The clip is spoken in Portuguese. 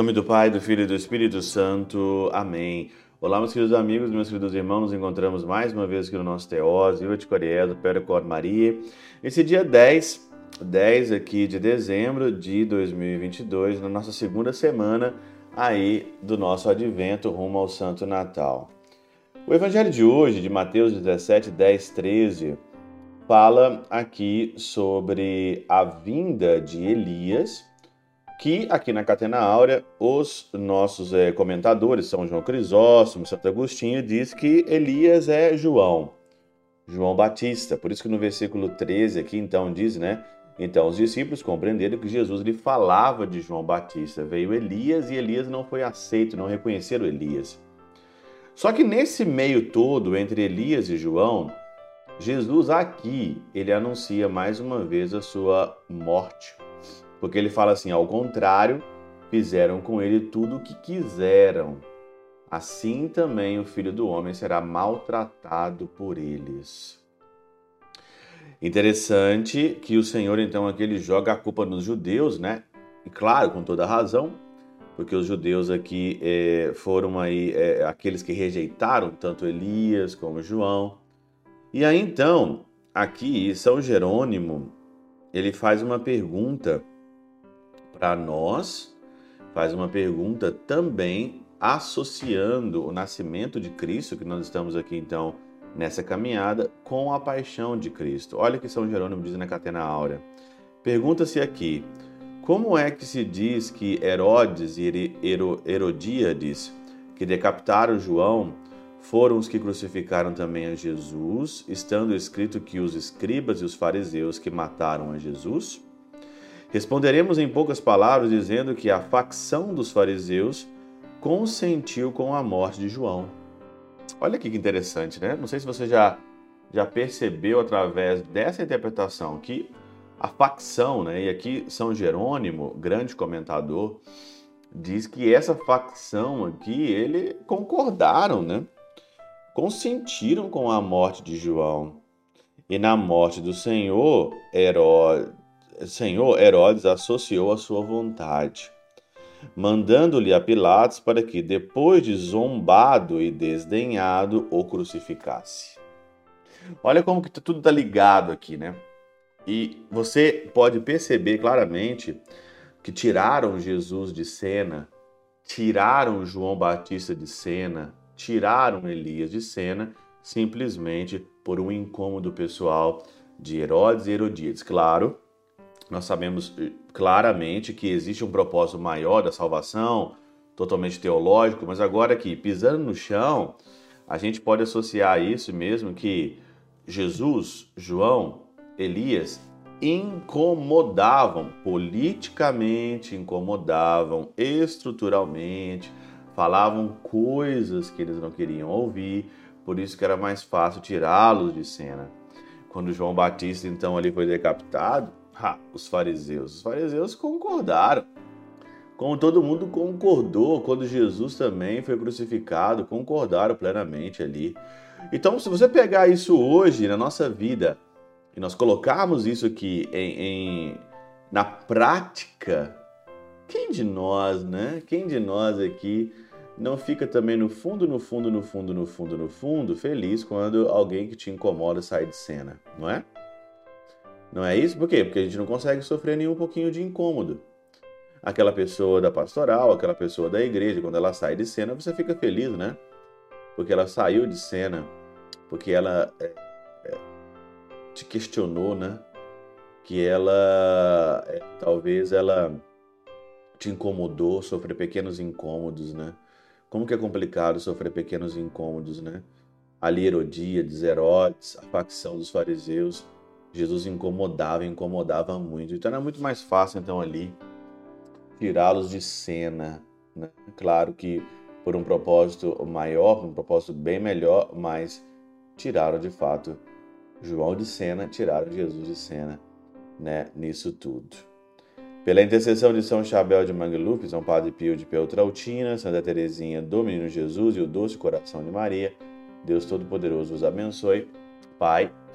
nome do Pai, do Filho e do Espírito Santo. Amém. Olá, meus queridos amigos, meus queridos irmãos, nos encontramos mais uma vez aqui no nosso Teós, Viva de Coriés, Percor Maria. Esse dia 10, 10 aqui de dezembro de 2022, na nossa segunda semana aí do nosso advento rumo ao Santo Natal. O evangelho de hoje, de Mateus 17, 10, 13, fala aqui sobre a vinda de Elias que aqui na Catena Áurea, os nossos é, comentadores, São João Crisóstomo, Santo Agostinho, diz que Elias é João, João Batista. Por isso que no versículo 13 aqui, então, diz, né? Então os discípulos compreenderam que Jesus lhe falava de João Batista. Veio Elias e Elias não foi aceito, não reconheceram Elias. Só que nesse meio todo, entre Elias e João, Jesus aqui, ele anuncia mais uma vez a sua morte porque ele fala assim: ao contrário, fizeram com ele tudo o que quiseram. Assim também o filho do homem será maltratado por eles. Interessante que o Senhor, então, aqui ele joga a culpa nos judeus, né? E claro, com toda razão, porque os judeus aqui é, foram aí é, aqueles que rejeitaram tanto Elias como João. E aí então, aqui São Jerônimo, ele faz uma pergunta para nós, faz uma pergunta também associando o nascimento de Cristo, que nós estamos aqui então nessa caminhada, com a paixão de Cristo. Olha o que São Jerônimo diz na Catena Áurea. Pergunta-se aqui: como é que se diz que Herodes e Herodíades, que decapitaram João, foram os que crucificaram também a Jesus, estando escrito que os escribas e os fariseus que mataram a Jesus? Responderemos em poucas palavras dizendo que a facção dos fariseus consentiu com a morte de João. Olha que interessante, né? Não sei se você já, já percebeu através dessa interpretação que a facção, né? E aqui São Jerônimo, grande comentador, diz que essa facção aqui, ele concordaram, né? Consentiram com a morte de João. E na morte do Senhor, Herodes Senhor Herodes associou a sua vontade, mandando-lhe a Pilatos para que, depois de zombado e desdenhado, o crucificasse. Olha como que tudo está ligado aqui, né? E você pode perceber claramente que tiraram Jesus de cena, tiraram João Batista de cena, tiraram Elias de cena, simplesmente por um incômodo pessoal de Herodes e Herodíades. Claro nós sabemos eh, claramente que existe um propósito maior da salvação, totalmente teológico, mas agora aqui, pisando no chão, a gente pode associar isso mesmo que Jesus, João, Elias incomodavam politicamente, incomodavam estruturalmente, falavam coisas que eles não queriam ouvir, por isso que era mais fácil tirá-los de cena. Quando João Batista então ali foi decapitado, Ha, os fariseus. Os fariseus concordaram. Como todo mundo concordou quando Jesus também foi crucificado, concordaram plenamente ali. Então, se você pegar isso hoje na nossa vida e nós colocarmos isso aqui em, em na prática, quem de nós, né? Quem de nós aqui não fica também no fundo, no fundo, no fundo, no fundo, no fundo, feliz quando alguém que te incomoda sai de cena, não é? Não é isso? Por quê? Porque a gente não consegue sofrer nem um pouquinho de incômodo. Aquela pessoa da pastoral, aquela pessoa da igreja, quando ela sai de cena, você fica feliz, né? Porque ela saiu de cena, porque ela é, é, te questionou, né? Que ela, é, talvez ela te incomodou, sofrer pequenos incômodos, né? Como que é complicado sofrer pequenos incômodos, né? Ali Herodíades, Herodes, a facção dos fariseus, Jesus incomodava, incomodava muito. Então era muito mais fácil, então, ali tirá-los de cena. Né? Claro que por um propósito maior, um propósito bem melhor, mas tiraram de fato João de cena, tiraram Jesus de cena né? nisso tudo. Pela intercessão de São Chabel de Mangluf, São Padre Pio de Peltrautina, Santa Teresinha do Menino Jesus e o Doce Coração de Maria, Deus Todo-Poderoso os abençoe. Pai,